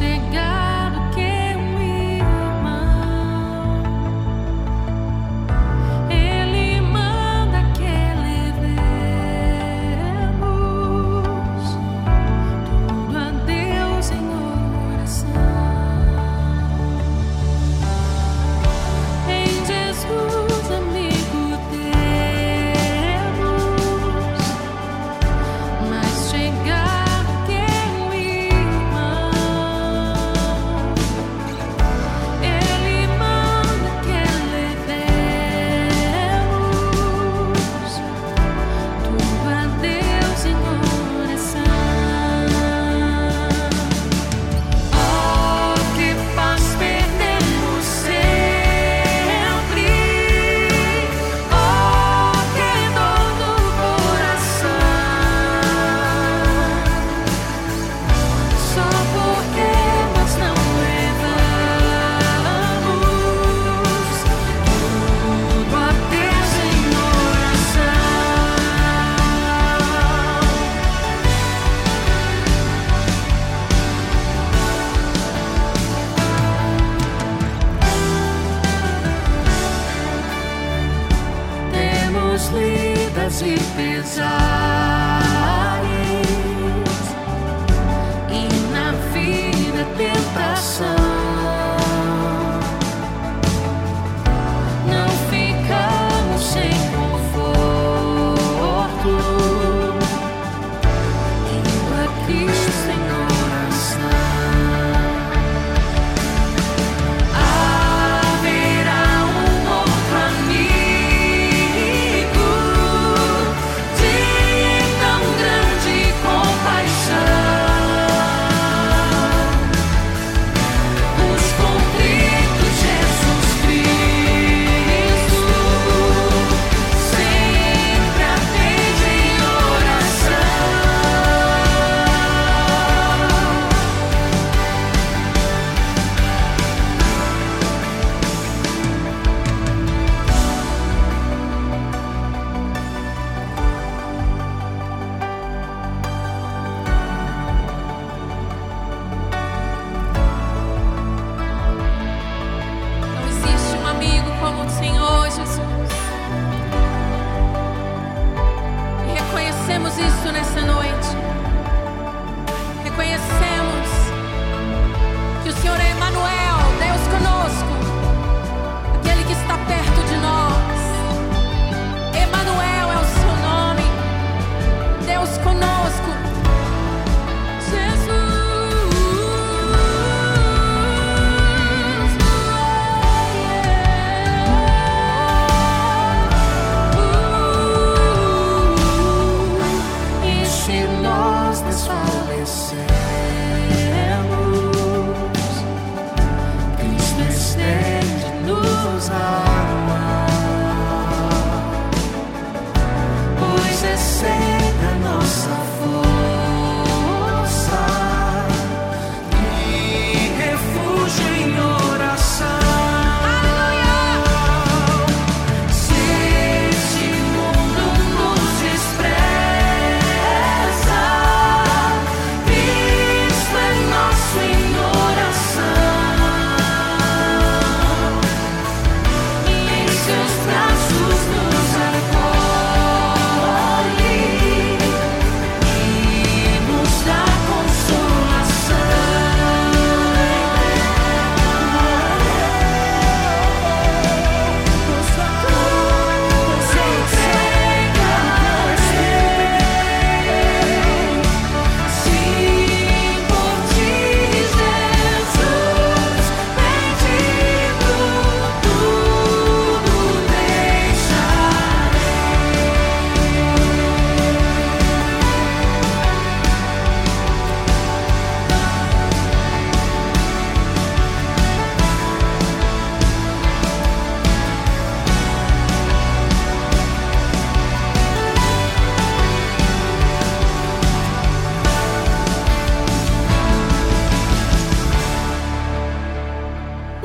Mais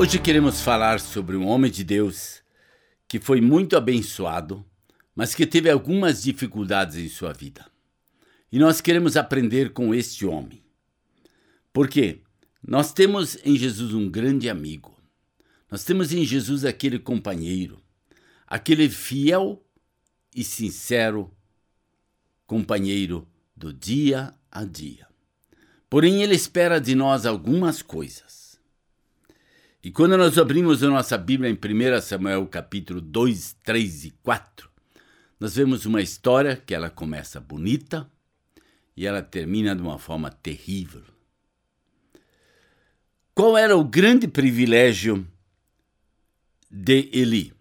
Hoje queremos falar sobre um homem de Deus que foi muito abençoado, mas que teve algumas dificuldades em sua vida. E nós queremos aprender com este homem. Por quê? Nós temos em Jesus um grande amigo. Nós temos em Jesus aquele companheiro, aquele fiel e sincero companheiro do dia a dia. Porém, ele espera de nós algumas coisas. E quando nós abrimos a nossa Bíblia em 1 Samuel capítulo 2, 3 e 4, nós vemos uma história que ela começa bonita e ela termina de uma forma terrível. Qual era o grande privilégio de Eli?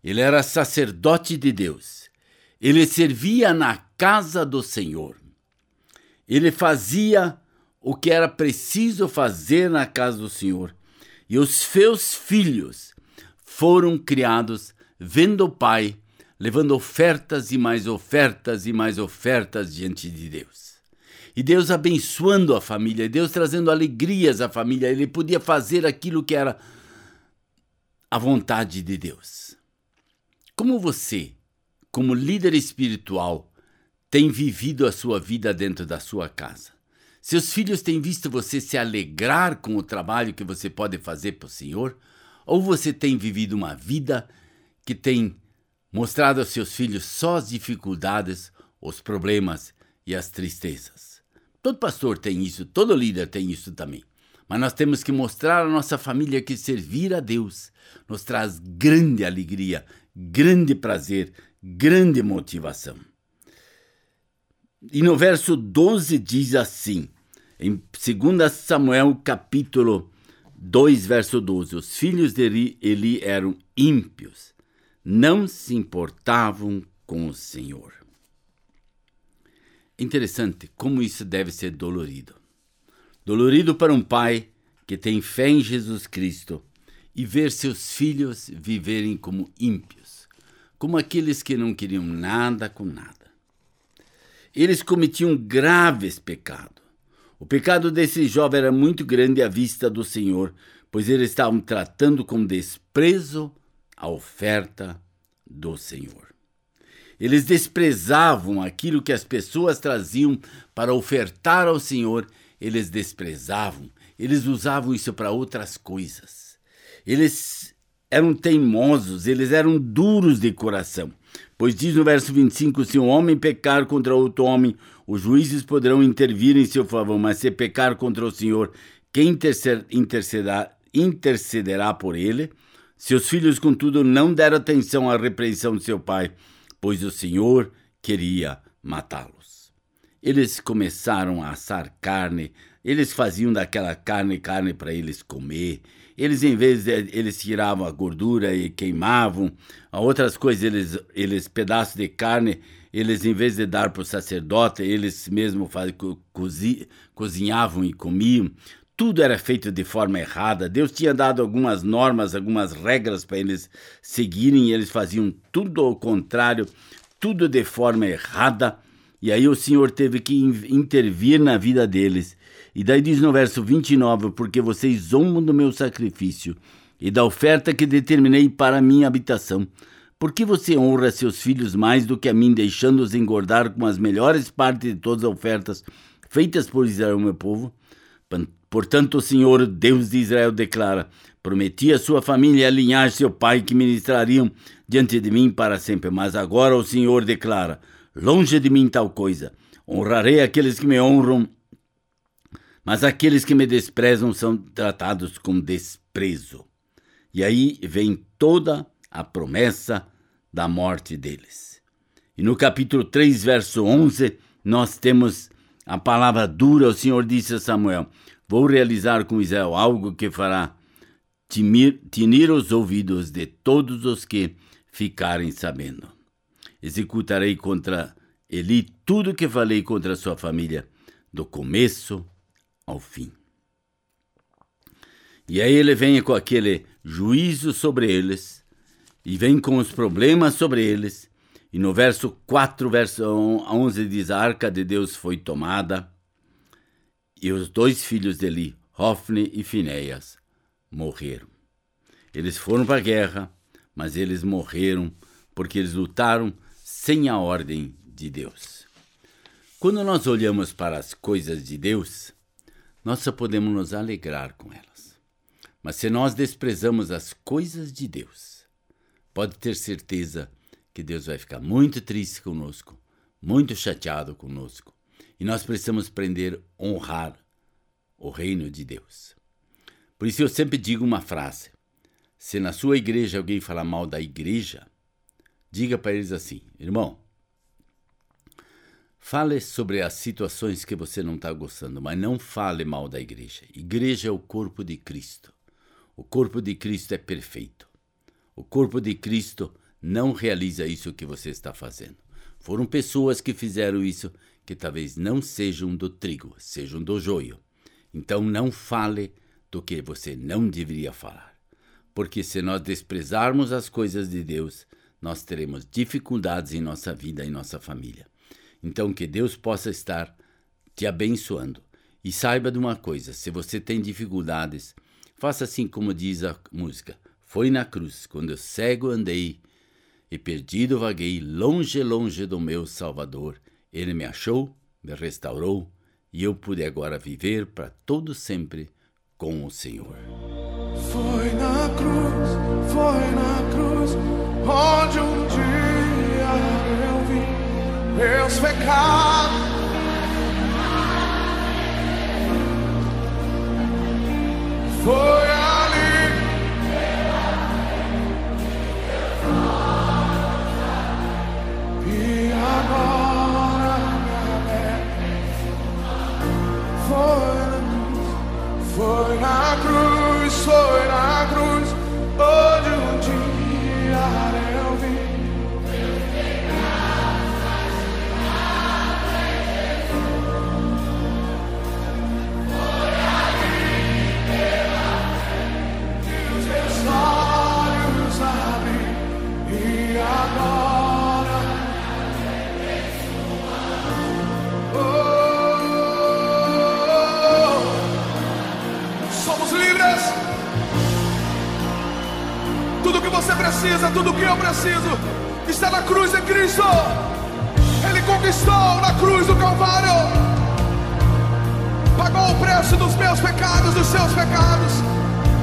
Ele era sacerdote de Deus. Ele servia na casa do Senhor. Ele fazia o que era preciso fazer na casa do Senhor e os seus filhos foram criados vendo o Pai levando ofertas e mais ofertas e mais ofertas diante de Deus. E Deus abençoando a família, Deus trazendo alegrias à família, ele podia fazer aquilo que era a vontade de Deus. Como você, como líder espiritual, tem vivido a sua vida dentro da sua casa? Seus filhos têm visto você se alegrar com o trabalho que você pode fazer para o Senhor? Ou você tem vivido uma vida que tem mostrado aos seus filhos só as dificuldades, os problemas e as tristezas? Todo pastor tem isso, todo líder tem isso também. Mas nós temos que mostrar à nossa família que servir a Deus nos traz grande alegria, grande prazer, grande motivação. E no verso 12 diz assim: em 2 Samuel capítulo 2, verso 12, os filhos de Eli eram ímpios, não se importavam com o Senhor. Interessante como isso deve ser dolorido. Dolorido para um pai que tem fé em Jesus Cristo e ver seus filhos viverem como ímpios, como aqueles que não queriam nada com nada. Eles cometiam graves pecados o pecado desse jovem era muito grande à vista do Senhor, pois eles estavam tratando com desprezo a oferta do Senhor. Eles desprezavam aquilo que as pessoas traziam para ofertar ao Senhor, eles desprezavam, eles usavam isso para outras coisas. Eles eram teimosos, eles eram duros de coração. Pois diz no verso 25: se um homem pecar contra outro homem, os juízes poderão intervir em seu favor, mas se pecar contra o Senhor, quem intercederá, intercederá por ele? Seus filhos, contudo, não deram atenção à repreensão de seu pai, pois o Senhor queria matá-los. Eles começaram a assar carne, eles faziam daquela carne carne para eles comer. Eles, em vez de eles tiravam a gordura e queimavam, outras coisas, eles, eles pedaços de carne, eles, em vez de dar para o sacerdote, eles mesmos faz, cozi, cozinhavam e comiam. Tudo era feito de forma errada. Deus tinha dado algumas normas, algumas regras para eles seguirem, e eles faziam tudo ao contrário, tudo de forma errada. E aí o Senhor teve que intervir na vida deles e daí diz no verso 29: Porque vocês zombam do meu sacrifício e da oferta que determinei para minha habitação. Por que você honra seus filhos mais do que a mim, deixando-os engordar com as melhores partes de todas as ofertas feitas por Israel, meu povo? Portanto, o Senhor, Deus de Israel, declara: Prometi a sua família e a linhagem seu pai que ministrariam diante de mim para sempre. Mas agora o Senhor declara: Longe de mim tal coisa. Honrarei aqueles que me honram mas aqueles que me desprezam são tratados com desprezo. E aí vem toda a promessa da morte deles. E no capítulo 3, verso 11, nós temos a palavra dura. O Senhor disse a Samuel: Vou realizar com Israel algo que fará timir, tinir os ouvidos de todos os que ficarem sabendo. Executarei contra Eli tudo o que falei contra sua família, do começo ao fim. E aí ele vem com aquele juízo sobre eles, e vem com os problemas sobre eles, e no verso 4, verso 11 diz: A arca de Deus foi tomada, e os dois filhos dele, Hofni e Finéias, morreram. Eles foram para a guerra, mas eles morreram porque eles lutaram sem a ordem de Deus. Quando nós olhamos para as coisas de Deus, nós só podemos nos alegrar com elas. Mas se nós desprezamos as coisas de Deus, pode ter certeza que Deus vai ficar muito triste conosco, muito chateado conosco. E nós precisamos aprender a honrar o reino de Deus. Por isso eu sempre digo uma frase: se na sua igreja alguém falar mal da igreja, diga para eles assim, irmão, Fale sobre as situações que você não está gostando, mas não fale mal da igreja. Igreja é o corpo de Cristo. O corpo de Cristo é perfeito. O corpo de Cristo não realiza isso que você está fazendo. Foram pessoas que fizeram isso que talvez não sejam do trigo, sejam do joio. Então não fale do que você não deveria falar. Porque se nós desprezarmos as coisas de Deus, nós teremos dificuldades em nossa vida e nossa família. Então, que Deus possa estar te abençoando. E saiba de uma coisa: se você tem dificuldades, faça assim como diz a música. Foi na cruz, quando eu cego andei e perdido vaguei, longe, longe do meu Salvador. Ele me achou, me restaurou e eu pude agora viver para todo sempre com o Senhor. Foi na cruz, foi na cruz, onde um dia meus pecados. Foi ali. E agora foi, foi na cruz, foi na cruz, precisa, tudo que eu preciso, está na cruz de Cristo. Ele conquistou na cruz do Calvário. Pagou o preço dos meus pecados, dos seus pecados.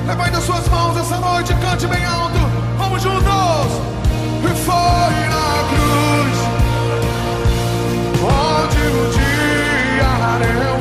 Levante as suas mãos essa noite, cante bem alto. Vamos juntos. E foi na cruz onde o dia eu